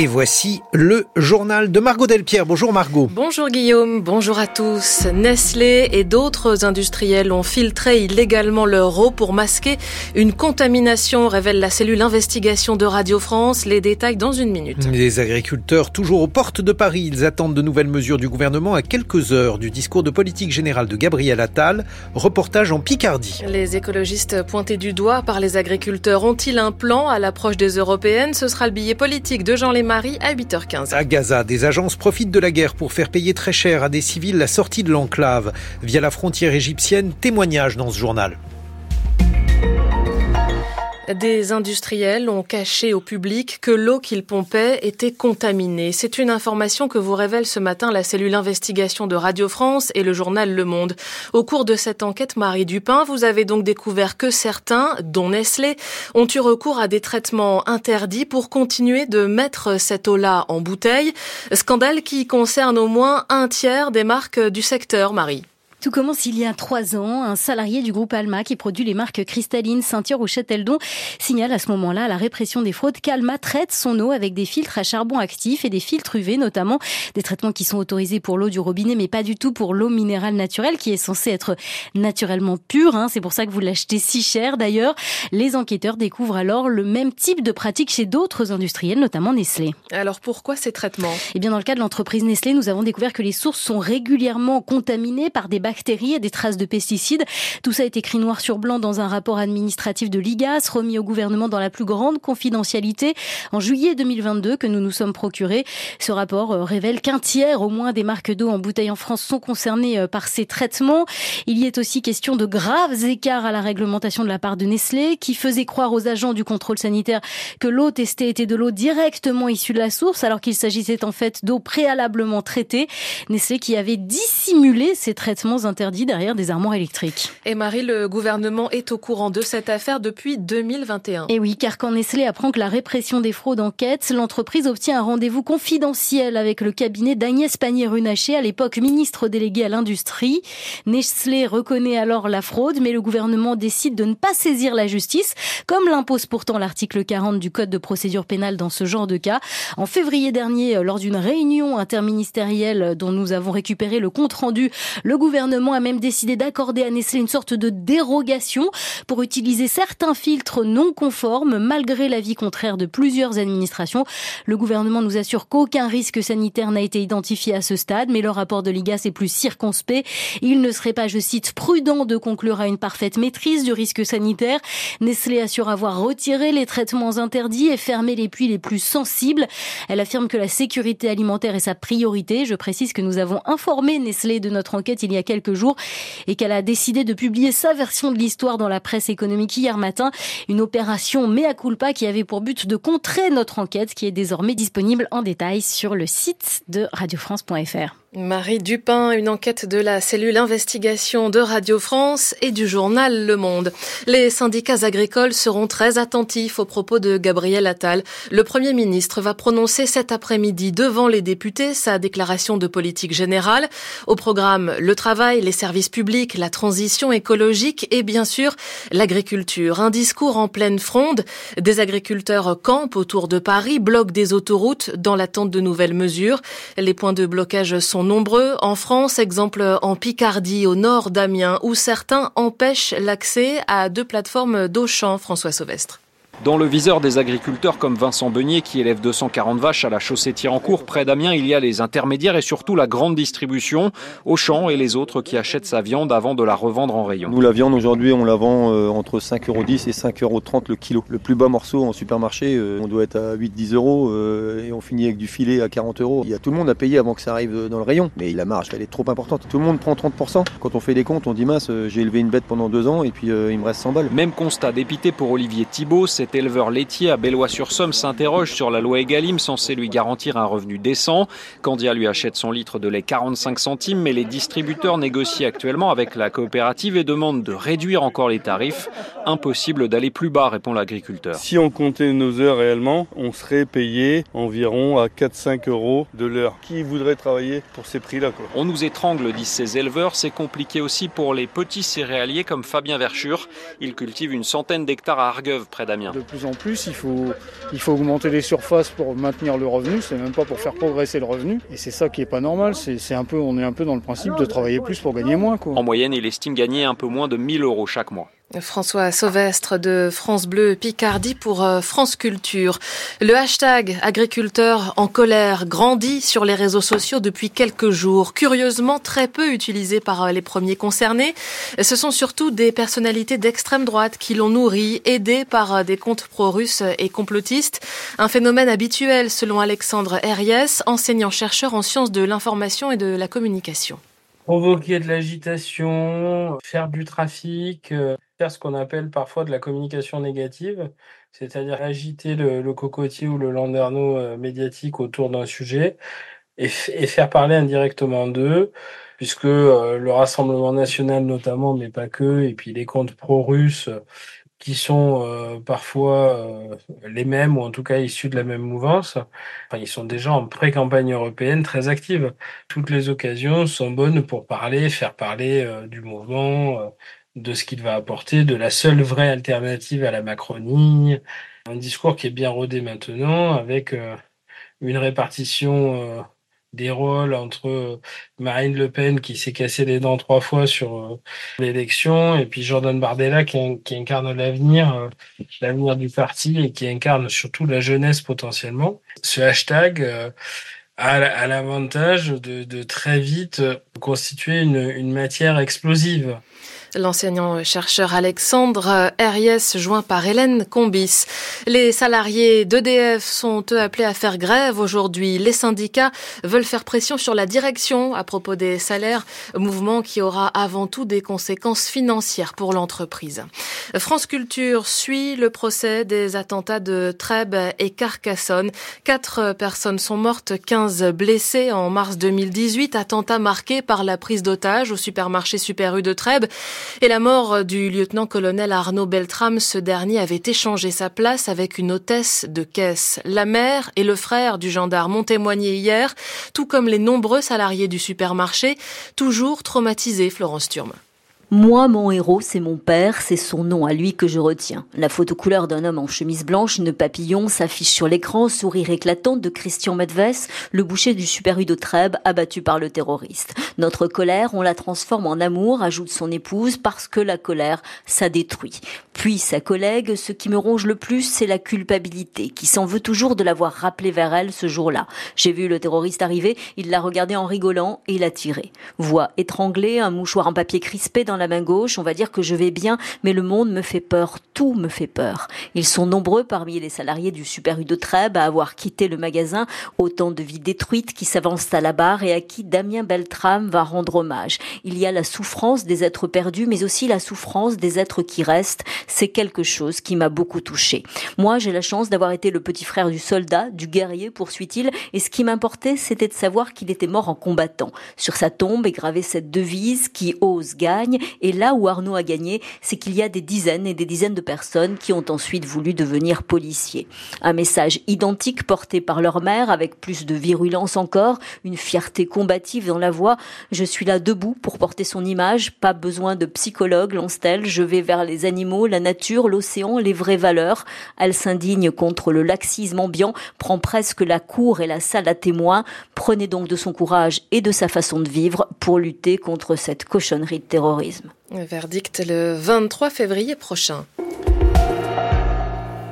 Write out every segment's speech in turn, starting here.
Et voici le journal de Margot Delpierre. Bonjour Margot. Bonjour Guillaume, bonjour à tous. Nestlé et d'autres industriels ont filtré illégalement leur eau pour masquer une contamination, révèle la cellule investigation de Radio France. Les détails dans une minute. Les agriculteurs toujours aux portes de Paris, ils attendent de nouvelles mesures du gouvernement à quelques heures du discours de politique générale de Gabriel Attal. Reportage en Picardie. Les écologistes pointés du doigt par les agriculteurs ont-ils un plan à l'approche des européennes? Ce sera le billet politique de Jean À 8h15. À Gaza, des agences profitent de la guerre pour faire payer très cher à des civils la sortie de l'enclave. Via la frontière égyptienne, témoignage dans ce journal. Des industriels ont caché au public que l'eau qu'ils pompaient était contaminée. C'est une information que vous révèle ce matin la cellule investigation de Radio France et le journal Le Monde. Au cours de cette enquête, Marie Dupin, vous avez donc découvert que certains, dont Nestlé, ont eu recours à des traitements interdits pour continuer de mettre cette eau-là en bouteille. Scandale qui concerne au moins un tiers des marques du secteur, Marie. Tout commence il y a trois ans. Un salarié du groupe Alma qui produit les marques cristalline, ceinture ou Châteldon signale à ce moment-là la répression des fraudes qu'Alma traite son eau avec des filtres à charbon actif et des filtres UV notamment. Des traitements qui sont autorisés pour l'eau du robinet mais pas du tout pour l'eau minérale naturelle qui est censée être naturellement pure. Hein. C'est pour ça que vous l'achetez si cher d'ailleurs. Les enquêteurs découvrent alors le même type de pratique chez d'autres industriels, notamment Nestlé. Alors pourquoi ces traitements? Eh bien dans le cas de l'entreprise Nestlé, nous avons découvert que les sources sont régulièrement contaminées par des bactéries et des traces de pesticides. Tout ça est écrit noir sur blanc dans un rapport administratif de l'IGAS remis au gouvernement dans la plus grande confidentialité en juillet 2022 que nous nous sommes procurés. Ce rapport euh, révèle qu'un tiers au moins des marques d'eau en bouteille en France sont concernées euh, par ces traitements. Il y est aussi question de graves écarts à la réglementation de la part de Nestlé qui faisait croire aux agents du contrôle sanitaire que l'eau testée était de l'eau directement issue de la source alors qu'il s'agissait en fait d'eau préalablement traitée. Nestlé qui avait dissimulé ces traitements interdit derrière des armoires électriques. Et Marie, le gouvernement est au courant de cette affaire depuis 2021. Et oui, car quand Nestlé apprend que la répression des fraudes enquête, l'entreprise obtient un rendez-vous confidentiel avec le cabinet d'Agnès Pannier-Runacher, à l'époque ministre délégué à l'industrie. Nestlé reconnaît alors la fraude, mais le gouvernement décide de ne pas saisir la justice, comme l'impose pourtant l'article 40 du Code de procédure pénale dans ce genre de cas. En février dernier, lors d'une réunion interministérielle dont nous avons récupéré le compte rendu, le gouvernement a même décidé d'accorder à Nestlé une sorte de dérogation pour utiliser certains filtres non conformes malgré l'avis contraire de plusieurs administrations. Le gouvernement nous assure qu'aucun risque sanitaire n'a été identifié à ce stade, mais le rapport de l'IGAS est plus circonspect. Il ne serait pas, je cite, prudent de conclure à une parfaite maîtrise du risque sanitaire. Nestlé assure avoir retiré les traitements interdits et fermé les puits les plus sensibles. Elle affirme que la sécurité alimentaire est sa priorité. Je précise que nous avons informé Nestlé de notre enquête il y a quelques jours et qu'elle a décidé de publier sa version de l'histoire dans la presse économique hier matin. Une opération mea culpa qui avait pour but de contrer notre enquête qui est désormais disponible en détail sur le site de radiofrance.fr. Marie Dupin, une enquête de la cellule investigation de Radio France et du journal Le Monde. Les syndicats agricoles seront très attentifs aux propos de Gabriel Attal. Le Premier ministre va prononcer cet après-midi devant les députés sa déclaration de politique générale. Au programme, le travail, les services publics, la transition écologique et bien sûr l'agriculture. Un discours en pleine fronde. Des agriculteurs campent autour de Paris, bloquent des autoroutes dans l'attente de nouvelles mesures. Les points de blocage sont nombreux. En France, exemple en Picardie, au nord d'Amiens, où certains empêchent l'accès à deux plateformes d'Auchan, François Sauvestre. Dans le viseur des agriculteurs comme Vincent Beunier qui élève 240 vaches à la chaussée Tirancourt, près d'Amiens, il y a les intermédiaires et surtout la grande distribution, Auchan et les autres qui achètent sa viande avant de la revendre en rayon. Nous, la viande aujourd'hui, on la vend euh, entre 5,10€ et 5,30€ le kilo. Le plus bas morceau en supermarché, euh, on doit être à 8-10 euros euh, et on finit avec du filet à 40 euros. Il y a tout le monde à payer avant que ça arrive dans le rayon, mais la marge, elle est trop importante. Tout le monde prend 30%. Quand on fait les comptes, on dit mince, j'ai élevé une bête pendant deux ans et puis il me reste 100 balles. Même constat dépité pour Olivier Thibault, cet éleveur laitier à Bellois-sur-Somme s'interroge sur la loi Egalim censée lui garantir un revenu décent. Candia lui achète son litre de lait 45 centimes, mais les distributeurs négocient actuellement avec la coopérative et demandent de réduire encore les tarifs. Impossible d'aller plus bas, répond l'agriculteur. Si on comptait nos heures réellement, on serait payé environ à 4-5 euros de l'heure. Qui voudrait travailler pour ces prix-là On nous étrangle, disent ces éleveurs. C'est compliqué aussi pour les petits céréaliers comme Fabien Verschure. Il cultive une centaine d'hectares à Argueuve, près d'Amiens. De plus en plus. Il faut, il faut augmenter les surfaces pour maintenir le revenu. C'est même pas pour faire progresser le revenu. Et c'est ça qui est pas normal. C'est un peu, on est un peu dans le principe de travailler plus pour gagner moins. En moyenne, il estime gagner un peu moins de 1000 euros chaque mois. François Sauvestre de France Bleu Picardie pour euh, France Culture. Le hashtag agriculteur en colère grandit sur les réseaux sociaux depuis quelques jours. Curieusement, très peu utilisé par euh, les premiers concernés. Ce sont surtout des personnalités d'extrême droite qui l'ont nourri, aidés par euh, des comptes pro-russes et complotistes. Un phénomène habituel selon Alexandre Herriès, enseignant-chercheur en sciences de l'information et de la communication provoquer de l'agitation, faire du trafic, ce qu'on appelle parfois de la communication négative, c'est-à-dire agiter le, cocotier ou le landerneau euh, médiatique autour d'un sujet et, faire parler indirectement d'eux, puisque euh, le Rassemblement national notamment, mais pas que, et puis les comptes pro-russes qui sont euh, parfois euh, les mêmes ou en tout cas issus de la même mouvance. Enfin, ils sont déjà en pré-campagne européenne très active. Toutes les occasions sont bonnes pour parler, faire parler euh, du mouvement, de ce qu'il va apporter, de la seule vraie alternative à la Macronie. Un discours qui est bien rodé maintenant avec une répartition des rôles entre euh, Marine Le Pen qui s'est cassé les dents trois fois sur euh, l'élection et puis Jordan Bardella qui, incarne l'avenir, euh, l'avenir du parti et qui incarne surtout la jeunesse potentiellement. Ce hashtag a, l'avantage de, très vite constituer une matière explosive. L'enseignant-chercheur Alexandre Herriès, joint par Hélène Combis. Les salariés d'EDF sont eux appelés à faire grève aujourd'hui. Les syndicats veulent faire pression sur la direction à propos des salaires, mouvement qui aura avant tout des conséquences financières pour l'entreprise. France Culture suit le procès des attentats de Trèbes et Carcassonne. Quatre personnes sont mortes, 15 blessées en mars 2018, attentat marqué par la prise d'otages au supermarché Super U de Trèbes et la mort du lieutenant-colonel Arnaud Beltrame, ce dernier avait échangé sa place avec une hôtesse de caisse. La mère et le frère du gendarme ont témoigné hier, tout comme les nombreux salariés du supermarché, toujours traumatisés, Florence Turme. Moi, mon héros, c'est mon père, c'est son nom à lui que je retiens. La photo couleur d'un homme en chemise blanche, une papillon, s'affiche sur l'écran, sourire éclatant de Christian Medves, le boucher du Super U de Trèbes, abattu par le terroriste. Notre colère, on la transforme en amour, ajoute son épouse, parce que la colère, ça détruit. Puis sa collègue, ce qui me ronge le plus, c'est la culpabilité, qui s'en veut toujours de l'avoir rappelé vers elle ce jour-là. J'ai vu le terroriste arriver, il l'a regardé en rigolant et il a tiré. Voix étranglée, un mouchoir en papier crispé dans la main gauche, on va dire que je vais bien, mais le monde me fait peur, tout me fait peur. Ils sont nombreux parmi les salariés du Super U de Trèbes à avoir quitté le magasin, autant de vies détruites qui s'avancent à la barre et à qui Damien Beltrame va rendre hommage. Il y a la souffrance des êtres perdus, mais aussi la souffrance des êtres qui restent. C'est quelque chose qui m'a beaucoup touché. Moi, j'ai la chance d'avoir été le petit frère du soldat, du guerrier, poursuit-il, et ce qui m'importait, c'était de savoir qu'il était mort en combattant. Sur sa tombe est gravée cette devise qui ose gagne et là où Arnaud a gagné, c'est qu'il y a des dizaines et des dizaines de personnes qui ont ensuite voulu devenir policiers. Un message identique porté par leur mère avec plus de virulence encore, une fierté combative dans la voix. Je suis là debout pour porter son image, pas besoin de psychologue, lance-t-elle. Je vais vers les animaux, la nature, l'océan, les vraies valeurs. Elle s'indigne contre le laxisme ambiant, prend presque la cour et la salle à témoins. Prenez donc de son courage et de sa façon de vivre pour lutter contre cette cochonnerie de terrorisme. Verdict le 23 février prochain.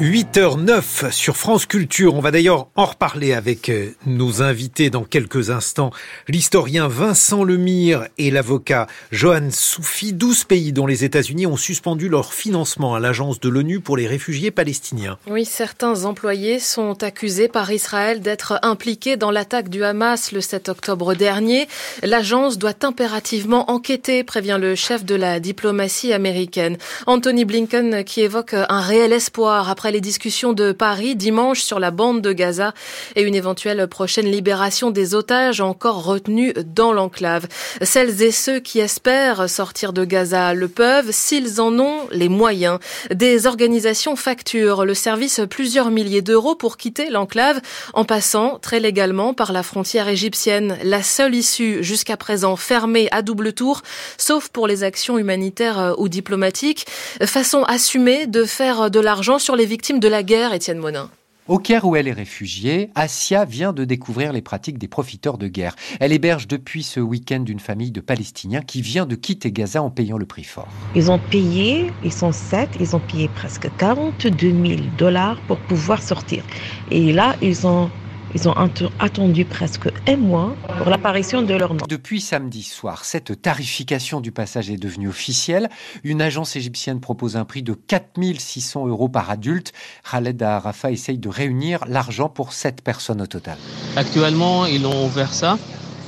8h09 sur France Culture. On va d'ailleurs en reparler avec euh, nos invités dans quelques instants. L'historien Vincent Lemire et l'avocat Johan Soufi. 12 pays dont les États-Unis ont suspendu leur financement à l'agence de l'ONU pour les réfugiés palestiniens. Oui, certains employés sont accusés par Israël d'être impliqués dans l'attaque du Hamas le 7 octobre dernier. L'agence doit impérativement enquêter, prévient le chef de la diplomatie américaine. Anthony Blinken qui évoque un réel espoir après les discussions de Paris dimanche sur la bande de Gaza et une éventuelle prochaine libération des otages encore retenus dans l'enclave. Celles et ceux qui espèrent sortir de Gaza le peuvent s'ils en ont les moyens. Des organisations facturent le service plusieurs milliers d'euros pour quitter l'enclave en passant très légalement par la frontière égyptienne. La seule issue jusqu'à présent fermée à double tour, sauf pour les actions humanitaires ou diplomatiques, façon assumée de faire de l'argent sur les victimes victime de la guerre, Étienne Monin. Au Caire où elle est réfugiée, Asia vient de découvrir les pratiques des profiteurs de guerre. Elle héberge depuis ce week-end une famille de Palestiniens qui vient de quitter Gaza en payant le prix fort. Ils ont payé, ils sont sept, ils ont payé presque 42 000 dollars pour pouvoir sortir. Et là, ils ont ils ont attendu presque un mois pour l'apparition de leur nom. Depuis samedi soir, cette tarification du passage est devenue officielle. Une agence égyptienne propose un prix de 4600 euros par adulte. Khaled Arafa essaye de réunir l'argent pour 7 personnes au total. Actuellement, ils ont ouvert ça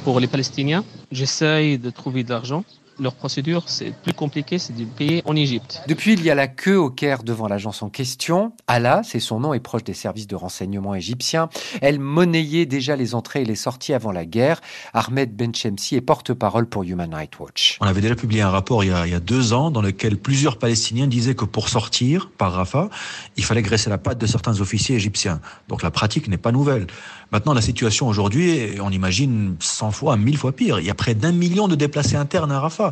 pour les Palestiniens. J'essaye de trouver de l'argent leur procédure, c'est plus compliqué, c'est de payer en Égypte. Depuis, il y a la queue au Caire devant l'agence en question. Allah, c'est son nom, est proche des services de renseignement égyptiens. Elle monnayait déjà les entrées et les sorties avant la guerre. Ahmed Benchemsi est porte-parole pour Human Rights Watch. On avait déjà publié un rapport il y, a, il y a deux ans dans lequel plusieurs Palestiniens disaient que pour sortir par Rafah, il fallait graisser la patte de certains officiers égyptiens. Donc la pratique n'est pas nouvelle. Maintenant, la situation aujourd'hui, on imagine 100 fois, 1000 fois pire. Il y a près d'un million de déplacés internes à Rafah.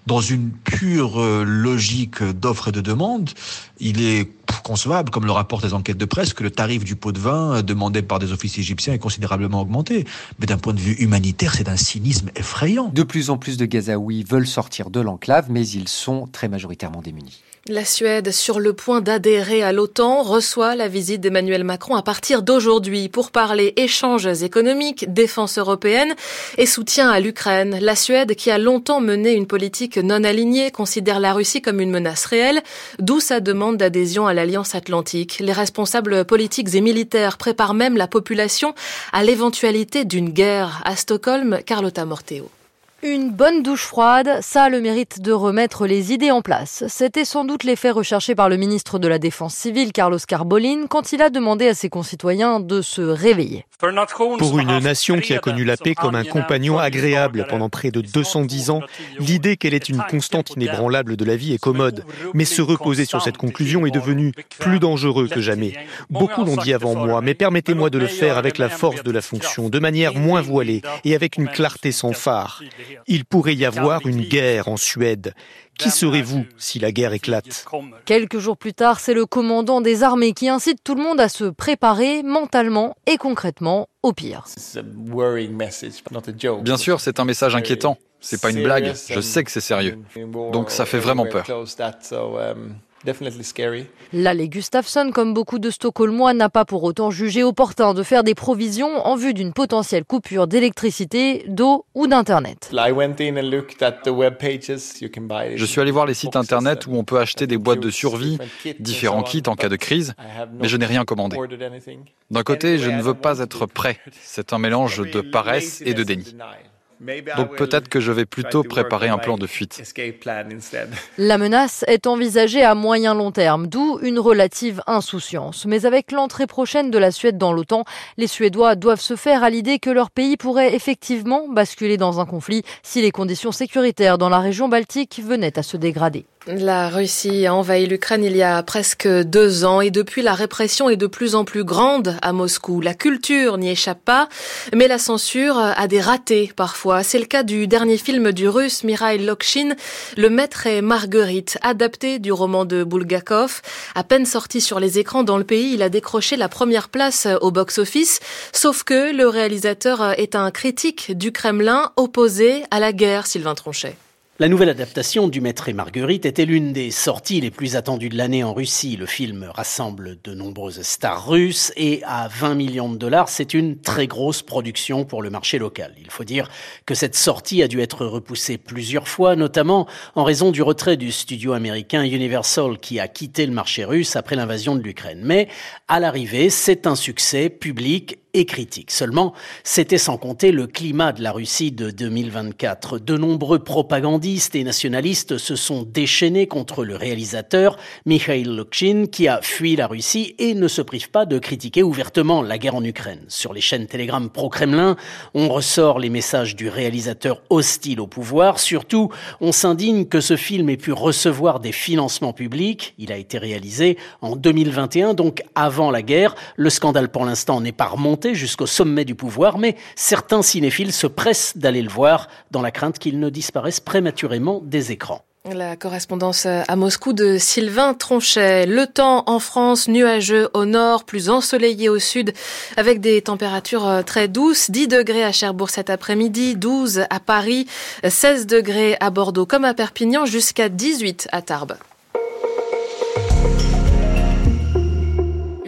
Dans une pure euh, logique d'offre et de demande, il est concevable, comme le rapportent les enquêtes de presse, que le tarif du pot de vin euh, demandé par des officiers égyptiens est considérablement augmenté. Mais d'un point de vue humanitaire, c'est d'un cynisme effrayant. De plus en plus de Gazaouis veulent sortir de l'enclave, mais ils sont très majoritairement démunis. La Suède, sur le point d'adhérer à l'OTAN, reçoit la visite d'Emmanuel Macron à partir d'aujourd'hui pour parler échanges économiques, défense européenne et soutien à l'Ukraine. La Suède, qui a longtemps mené une politique non alignée, considère la Russie comme une menace réelle, d'où sa demande d'adhésion à l'Alliance atlantique. Les responsables politiques et militaires préparent même la population à l'éventualité d'une guerre. À Stockholm, Carlotta Morteo. Une bonne douche froide, ça a le mérite de remettre les idées en place. C'était sans doute l'effet recherché par le ministre de la Défense civile, Carlos Carbolin, quand il a demandé à ses concitoyens de se réveiller. Pour une nation qui a connu la paix comme un compagnon agréable pendant près de 210 ans, l'idée qu'elle est une constante inébranlable de la vie est commode. Mais se reposer sur cette conclusion est devenu plus dangereux que jamais. Beaucoup l'ont dit avant moi, mais permettez-moi de le faire avec la force de la fonction, de manière moins voilée et avec une clarté sans phare. Il pourrait y avoir une guerre en Suède. Qui serez-vous si la guerre éclate? Quelques jours plus tard, c'est le commandant des armées qui incite tout le monde à se préparer mentalement et concrètement au pire. Bien sûr, c'est un message inquiétant. C'est pas une blague. Je sais que c'est sérieux. Donc ça fait vraiment peur. L'allée Gustafsson, comme beaucoup de Stockholmois, n'a pas pour autant jugé opportun de faire des provisions en vue d'une potentielle coupure d'électricité, d'eau ou d'Internet. Je suis allé voir les sites Internet où on peut acheter des boîtes de survie, différents kits en cas de crise, mais je n'ai rien commandé. D'un côté, je ne veux pas être prêt. C'est un mélange de paresse et de déni. Donc peut-être que je vais plutôt préparer un plan de fuite. La menace est envisagée à moyen long terme, d'où une relative insouciance. Mais avec l'entrée prochaine de la Suède dans l'OTAN, les Suédois doivent se faire à l'idée que leur pays pourrait effectivement basculer dans un conflit si les conditions sécuritaires dans la région baltique venaient à se dégrader. La Russie a envahi l'Ukraine il y a presque deux ans et depuis la répression est de plus en plus grande à Moscou. La culture n'y échappe pas, mais la censure a des ratés parfois. C'est le cas du dernier film du russe Mikhail Lokshin, Le Maître et Marguerite, adapté du roman de Bulgakov. À peine sorti sur les écrans dans le pays, il a décroché la première place au box-office, sauf que le réalisateur est un critique du Kremlin opposé à la guerre, Sylvain Tronchet. La nouvelle adaptation du Maître et Marguerite était l'une des sorties les plus attendues de l'année en Russie. Le film rassemble de nombreuses stars russes et à 20 millions de dollars, c'est une très grosse production pour le marché local. Il faut dire que cette sortie a dû être repoussée plusieurs fois, notamment en raison du retrait du studio américain Universal qui a quitté le marché russe après l'invasion de l'Ukraine. Mais à l'arrivée, c'est un succès public et critique. Seulement, c'était sans compter le climat de la Russie de 2024. De nombreux propagandistes et nationalistes se sont déchaînés contre le réalisateur Mikhail Lokshin qui a fui la Russie et ne se prive pas de critiquer ouvertement la guerre en Ukraine. Sur les chaînes Telegram pro-Kremlin, on ressort les messages du réalisateur hostile au pouvoir. Surtout, on s'indigne que ce film ait pu recevoir des financements publics. Il a été réalisé en 2021, donc avant la guerre. Le scandale pour l'instant n'est pas remonté jusqu'au sommet du pouvoir, mais certains cinéphiles se pressent d'aller le voir dans la crainte qu'il ne disparaisse prématurément des écrans. La correspondance à Moscou de Sylvain Tronchet. Le temps en France, nuageux au nord, plus ensoleillé au sud, avec des températures euh, très douces. 10 degrés à Cherbourg cet après-midi, 12 à Paris, 16 degrés à Bordeaux comme à Perpignan, jusqu'à 18 à Tarbes.